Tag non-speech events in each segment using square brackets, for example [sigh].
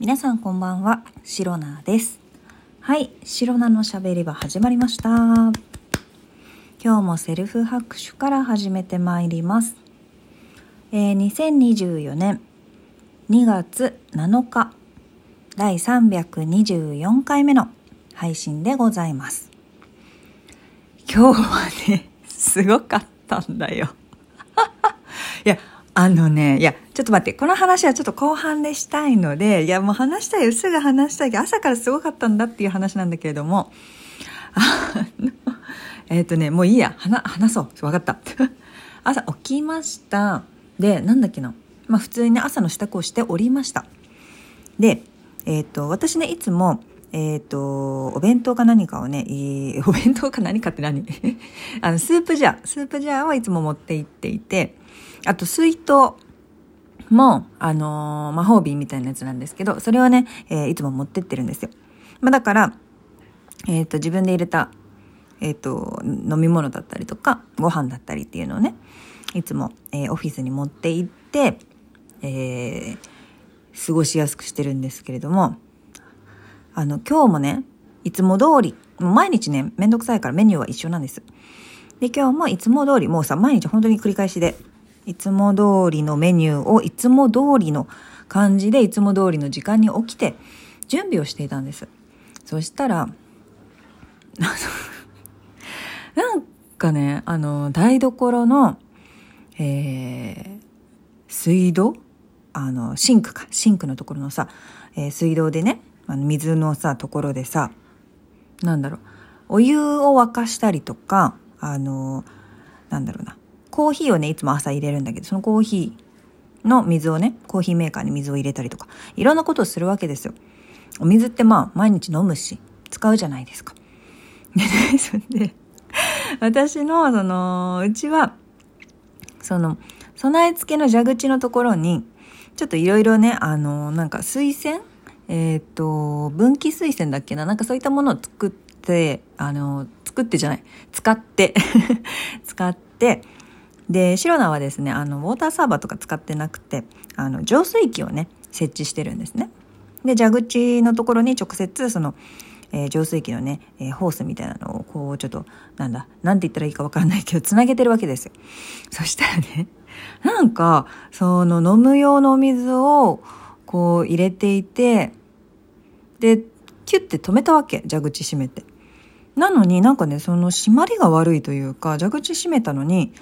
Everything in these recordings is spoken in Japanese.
皆さんこんばんは、シロナです。はい、シロナのしゃべり場始まりました。今日もセルフ拍手から始めてまいります。えー2024年2月7日、第324回目の配信でございます。今日はね、すごかったんだよ。[laughs] いや、あのね、いや、ちょっと待って、この話はちょっと後半でしたいので、いや、もう話したいよ、すぐ話したいけど、朝からすごかったんだっていう話なんだけれども、あの、えっ、とね、もういいや、話、話そう。わかった。[laughs] 朝起きました。で、なんだっけな。まあ普通にね、朝の支度をしておりました。で、えっ、と、私ね、いつも、えっ、と、お弁当か何かをね、えー [laughs] お弁当か何かって何？[laughs] あの、スープジャー、スープジャーをいつも持って行っていて、あと水筒も、あのー魔法瓶みたいなやつなんですけど、それをね、えーいつも持ってってるんですよ。まあだから、えっ、と、自分で入れた、えっ、と、飲み物だったりとか、ご飯だったりっていうのをね、いつも、えーオフィスに持って行って、えー過ごしやすくしてるんですけれども、あの、今日もね、いつも通り、もう毎日ね、めんどくさいからメニューは一緒なんです。で、今日もいつも通り、もうさ、毎日本当に繰り返しで、いつも通りのメニューをいつも通りの感じで、いつも通りの時間に起きて、準備をしていたんです。そしたら、[laughs] なんかね、あの、台所の、えー、水道？あの、シンクか。シンクのところのさ、えー水道でね、あの水のさ、ところでさ、なんだろう、お湯を沸かしたりとか、あの、なんだろうな、コーヒーをね、いつも朝入れるんだけど、そのコーヒーの水をね、コーヒーメーカーに水を入れたりとか、いろんなことをするわけですよ。お水ってまあ、毎日飲むし、使うじゃないですか。で、それで、私の、その、うちは、その、備え付けの蛇口のところに、ちょっといろいろね、あの、なんか水栓えっ、と、分岐水栓だっけな？なんかそういったものを作って、あの、作ってじゃない、使って、[laughs] 使って、で、シロナはですね、あの、ウォーターサーバーとか使ってなくて、あの、浄水器をね、設置してるんですね。で、蛇口のところに直接、その、えー浄水器のね、えーホースみたいなのを、こう、ちょっと、なんだ、なんて言ったらいいかわからないけど、つなげてるわけですよ。そしたらね、なんか、その、飲む用のお水を、こう、入れていて、で、キュッて止めたわけ、蛇口閉めて。なのになんかね、その締まりが悪いというか、蛇口閉めたのに、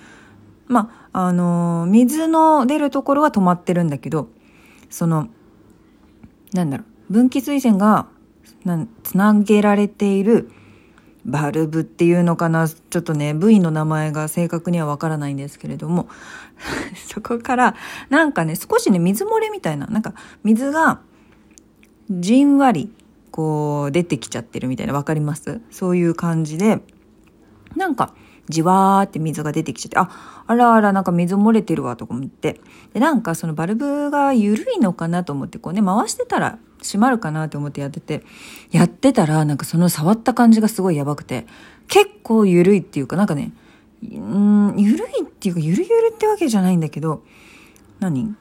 まあ、あのー水の出るところは止まってるんだけど、その、なんだろう、分岐水栓が、つなげられているバルブっていうのかな、ちょっとね、部位の名前が正確にはわからないんですけれども、[laughs] そこから、なんかね、少しね、水漏れみたいな、なんか、水が、じんわり、こう、出てきちゃってるみたいな、わかります？そういう感じで、なんか、じわーって水が出てきちゃって、あ、あらあら、なんか水漏れてるわ、とか思って。で、なんかそのバルブが緩いのかなと思って、こうね、回してたら閉まるかなと思ってやってて、やってたら、なんかその触った感じがすごいやばくて、結構緩いっていうか、なんかね、うん、緩いっていうか、ゆるゆるってわけじゃないんだけど、何？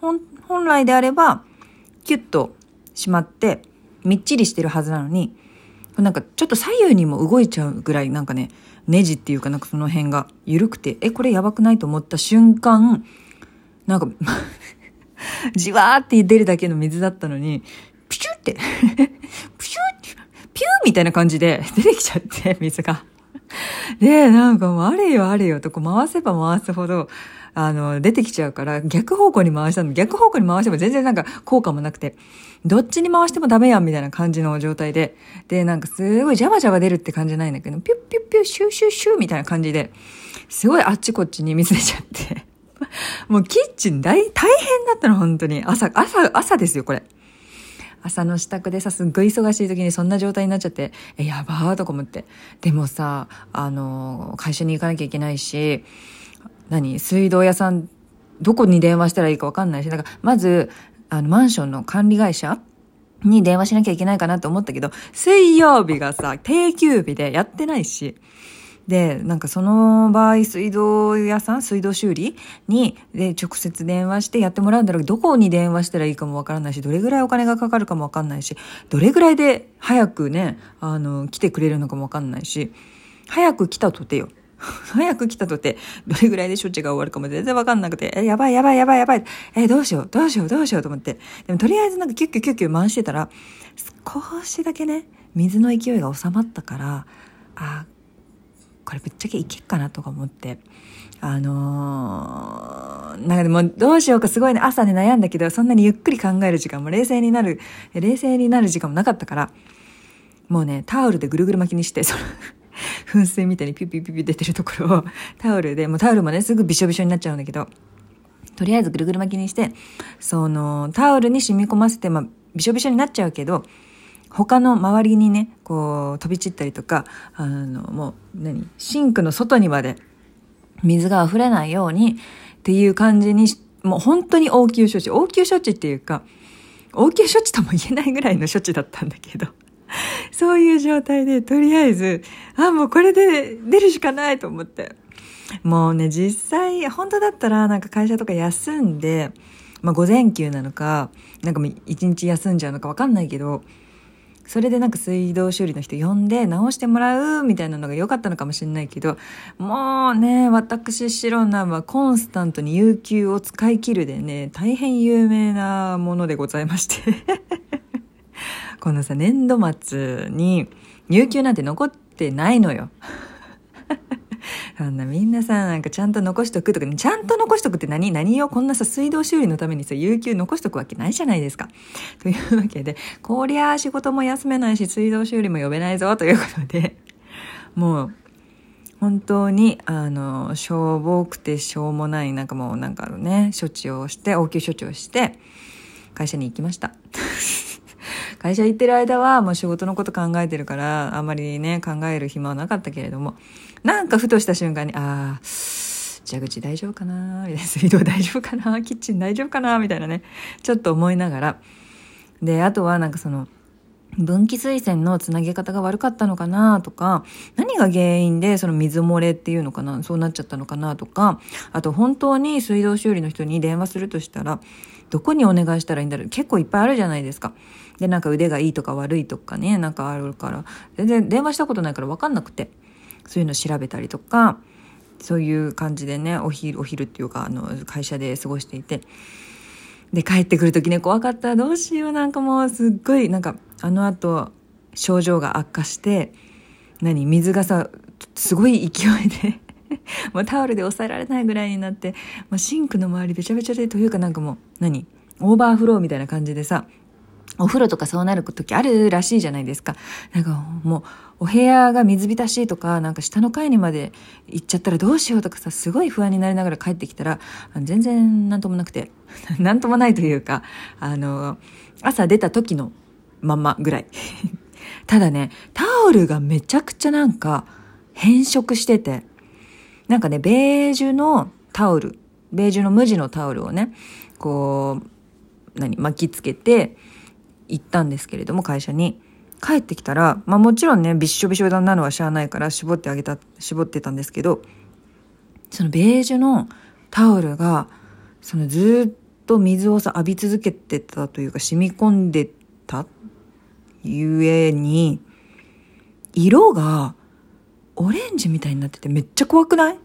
本、本来であれば、キュッと閉まって、みっちりしてるはずなのに、なんかちょっと左右にも動いちゃうぐらいなんかね、ネジっていうかなんかその辺が緩くて、え、これやばくないと思った瞬間、なんか、[laughs] じわーって出るだけの水だったのに、プシュって、[laughs] プシュって、ピューみたいな感じで出てきちゃって、水が。で、なんかもうあれよあれよとこう回せば回すほど、あの、出てきちゃうから、逆方向に回したの。逆方向に回しても全然なんか効果もなくて、どっちに回してもダメやんみたいな感じの状態で、で、なんかすごいジャバジャバ出るって感じじゃないんだけど、ピュッピュッピュッシューシューシューみたいな感じで、すごいあっちこっちに水出ちゃって。[laughs] もうキッチン大、大変だったの、本当に。朝、朝、朝ですよ、これ。朝の支度でさ、すっごい忙しい時にそんな状態になっちゃって、え、やばーとか思って。でもさ、あの、会社に行かなきゃいけないし、何？水道屋さん、どこに電話したらいいかわかんないし、だから、まず、あの、マンションの管理会社に電話しなきゃいけないかなと思ったけど、水曜日がさ、定休日でやってないし、で、なんかその場合、水道屋さん、水道修理に、で、直接電話してやってもらうんだろうけど、どこに電話したらいいかもわからないし、どれぐらいお金がかかるかもわかんないし、どれぐらいで早くね、あの、来てくれるのかもわかんないし、早く来たとてよ。[laughs] 早く来たとて、どれぐらいで処置が終わるかも全然わかんなくて、え、やばいやばいやばいやばい。え、どうしよう、どうしよう、どうしようと思って。でもとりあえずなんかキュッキュキュッキュ回してたら、少しだけね、水の勢いが収まったから、あ、これぶっちゃけいけっかなとか思って。あのー、なんかでもどうしようかすごいね、朝ね悩んだけど、そんなにゆっくり考える時間も冷静になる、冷静になる時間もなかったから、もうね、タオルでぐるぐる巻きにして、その噴水みたいにピュピュピュピュ出てるところを [laughs] タオルで、もうタオルもね、すぐびしょびしょになっちゃうんだけど、とりあえずぐるぐる巻きにして、その、タオルに染み込ませて、まあ、びしょびしょになっちゃうけど、他の周りにね、こう、飛び散ったりとか、あの、もう、何シンクの外にまで水が溢れないようにっていう感じに、もう本当に応急処置。応急処置っていうか、応急処置とも言えないぐらいの処置だったんだけど。そういう状態で、とりあえず、あ、もうこれで出るしかないと思って。もうね、実際、本当だったらなんか会社とか休んで、まあ午前休なのか、なんかもう一日休んじゃうのかわかんないけど、それでなんか水道修理の人呼んで直してもらうみたいなのが良かったのかもしれないけど、もうね、私白菜はコンスタントに有給を使い切るでね、大変有名なものでございましてこのさ、年度末に有給なんて残ってないのよ。[laughs] そんなみんなさ、なんかちゃんと残しとくとか、ねちゃんと残しとくって何？何よこんなさ、水道修理のためにさ、有給残しとくわけないじゃないですか。[laughs] というわけで、こりゃ仕事も休めないし、水道修理も呼べないぞ、ということで、[laughs] もう、本当に、あの、しょぼくてしょうもない、なんかもうなんかね、処置をして、応急処置をして、会社に行きました。会社行ってる間はもう仕事のこと考えてるから、あんまりね、考える暇はなかったけれども、なんかふとした瞬間に、ああ、蛇口大丈夫かな水道大丈夫かな [laughs] キッチン大丈夫かなみたいなね、ちょっと思いながら。で、あとはなんかその、分岐水栓のつなげ方が悪かったのかなとか、何が原因でその水漏れっていうのかな、そうなっちゃったのかなとか、あと本当に水道修理の人に電話するとしたら、どこにお願いしたらいいんだろう？結構いっぱいあるじゃないですか。で、なんか腕がいいとか悪いとかね、なんかあるから、全然電話したことないから分かんなくて、そういうの調べたりとか、そういう感じでね、お昼、お昼っていうか、あの、会社で過ごしていて、で、帰ってくる時ね、怖かった。どうしよう。なんかもう、すっごい、なんか、あの後、症状が悪化して、何？水がさ、すごい勢いで [laughs] もうタオルで抑えられないぐらいになって、もうシンクの周りべちゃべちゃで、というかなんかもう、何？オーバーフローみたいな感じでさ、お風呂とかそうなる時あるらしいじゃないですか。なんかもう、お部屋が水浸しとか、なんか下の階にまで行っちゃったらどうしようとかさ、すごい不安になりながら帰ってきたら、全然なんともなくて、[laughs] なんともないというか、あの、朝出た時のまんまぐらい。[laughs] ただね、タオルがめちゃくちゃなんか変色してて、なんかね、ベージュのタオル、ベージュの無地のタオルをね、こう、何、巻きつけて行ったんですけれども、会社に。帰ってきたら、まあもちろんね、びっしょびしょなのはしゃあないから絞ってあげた、絞ってたんですけど、そのベージュのタオルが、そのずっと水をさ、浴び続けてたというか染み込んでたゆえに、色がオレンジみたいになっててめっちゃ怖くない？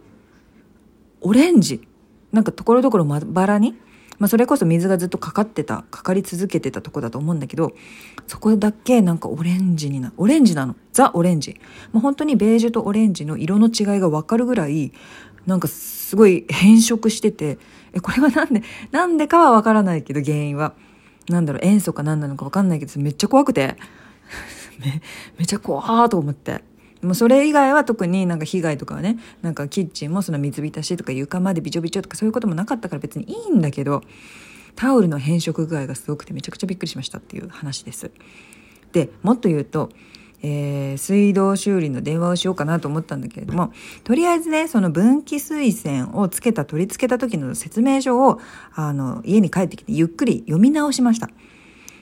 オレンジ。なんかところどころまばらにまあそれこそ水がずっとかかってた、かかり続けてたとこだと思うんだけど、そこだけなんかオレンジにな、オレンジなの。ザ・オレンジ。もう本当にベージュとオレンジの色の違いがわかるぐらい、なんかすごい変色してて、え、これはなんで、なんでかはわからないけど原因は。なんだろう、塩素か何なのかわかんないけど、めっちゃ怖くて。[laughs] め、めっちゃ怖ーと思って。もうそれ以外は特になんか被害とかはね、なんかキッチンもその水浸しとか床までびちょびちょとかそういうこともなかったから別にいいんだけど、タオルの変色具合がすごくてめちゃくちゃびっくりしましたっていう話です。で、もっと言うと、えー、水道修理の電話をしようかなと思ったんだけれども、とりあえずね、その分岐水栓をつけた、取り付けた時の説明書を、あの、家に帰ってきてゆっくり読み直しました。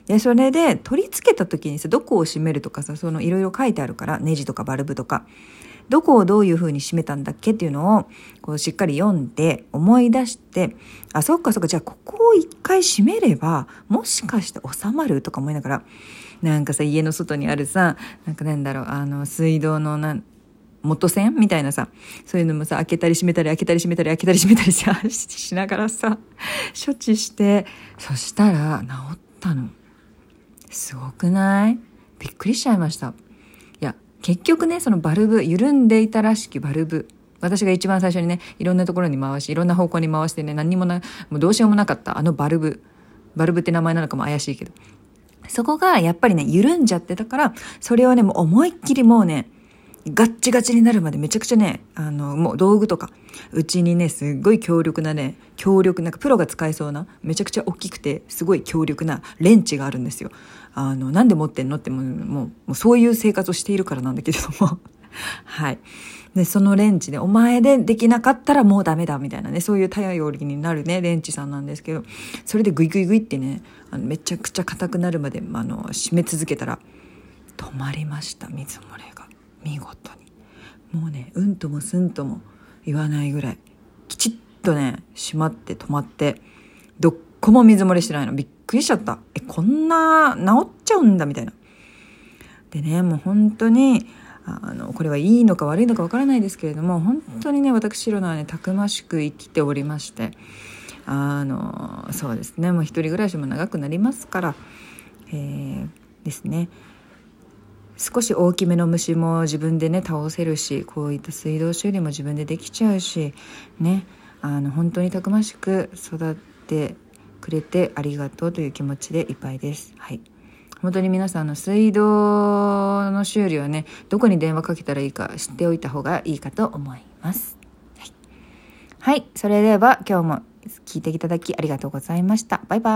で、それで取り付けた時にさ、どこを閉めるとかさ、そのいろいろ書いてあるから、ネジとかバルブとか。どこをどういう風に締めたんだっけっていうのをこうしっかり読んで思い出してあそっかそっかじゃあここを一回締めればもしかして収まるとか思いながらなんかさ家の外にあるさなんかなんだろうあの水道のなん元栓みたいなさ、そういうのもさ、開けたり閉めたり開けたり閉めたり開けたり閉めたりさ、[laughs] しながらさ、処置して、そしたら治ったの。すごくない？びっくりしちゃいました。いや、結局ね、そのバルブ、緩んでいたらしきバルブ。私が一番最初にね、いろんなところに回し、いろんな方向に回してね、何にもな、もうどうしようもなかったあのバルブ。バルブって名前なのかも怪しいけど。そこがやっぱりね、緩んじゃってたから、それをね、もう思いっきりもうね、ガッチガチになるまでめちゃくちゃね、あの、もう道具とか、うちにね、すっごい強力なね、強力、なんかプロが使えそうな、めちゃくちゃ大きくて、すごい強力なレンチがあるんですよ。あの、なんで持ってんのってもう、もう、そういう生活をしているからなんだけれども。[laughs] はい。で、そのレンチで、お前でできなかったらもうダメだ、みたいなね、そういう頼りになるね、レンチさんなんですけど、それでグイグイグイってね、あのめちゃくちゃ硬くなるまで、あの、締め続けたら、止まりました、水漏れが。見事にもうねうんともすんとも言わないぐらいきちっとね閉まって止まってどっこも水漏れしてないのびっくりしちゃった。えこんな治っちゃうんだみたいな。でねもう本当にあのこれはいいのか悪いのかわからないですけれども本当にね私ロナはねたくましく生きておりましてあのそうですねもう一人暮らしも長くなりますから、えー、ですね。少し大きめの虫も自分でね倒せるしこういった水道修理も自分でできちゃうしねあの本当にたくましく育ってくれてありがとうという気持ちでいっぱいです。はい本当に皆さんの水道の修理はねどこに電話かけたらいいか知っておいた方がいいかと思います。はい、はい、それでは今日も聞いていただきありがとうございました。バイバイ。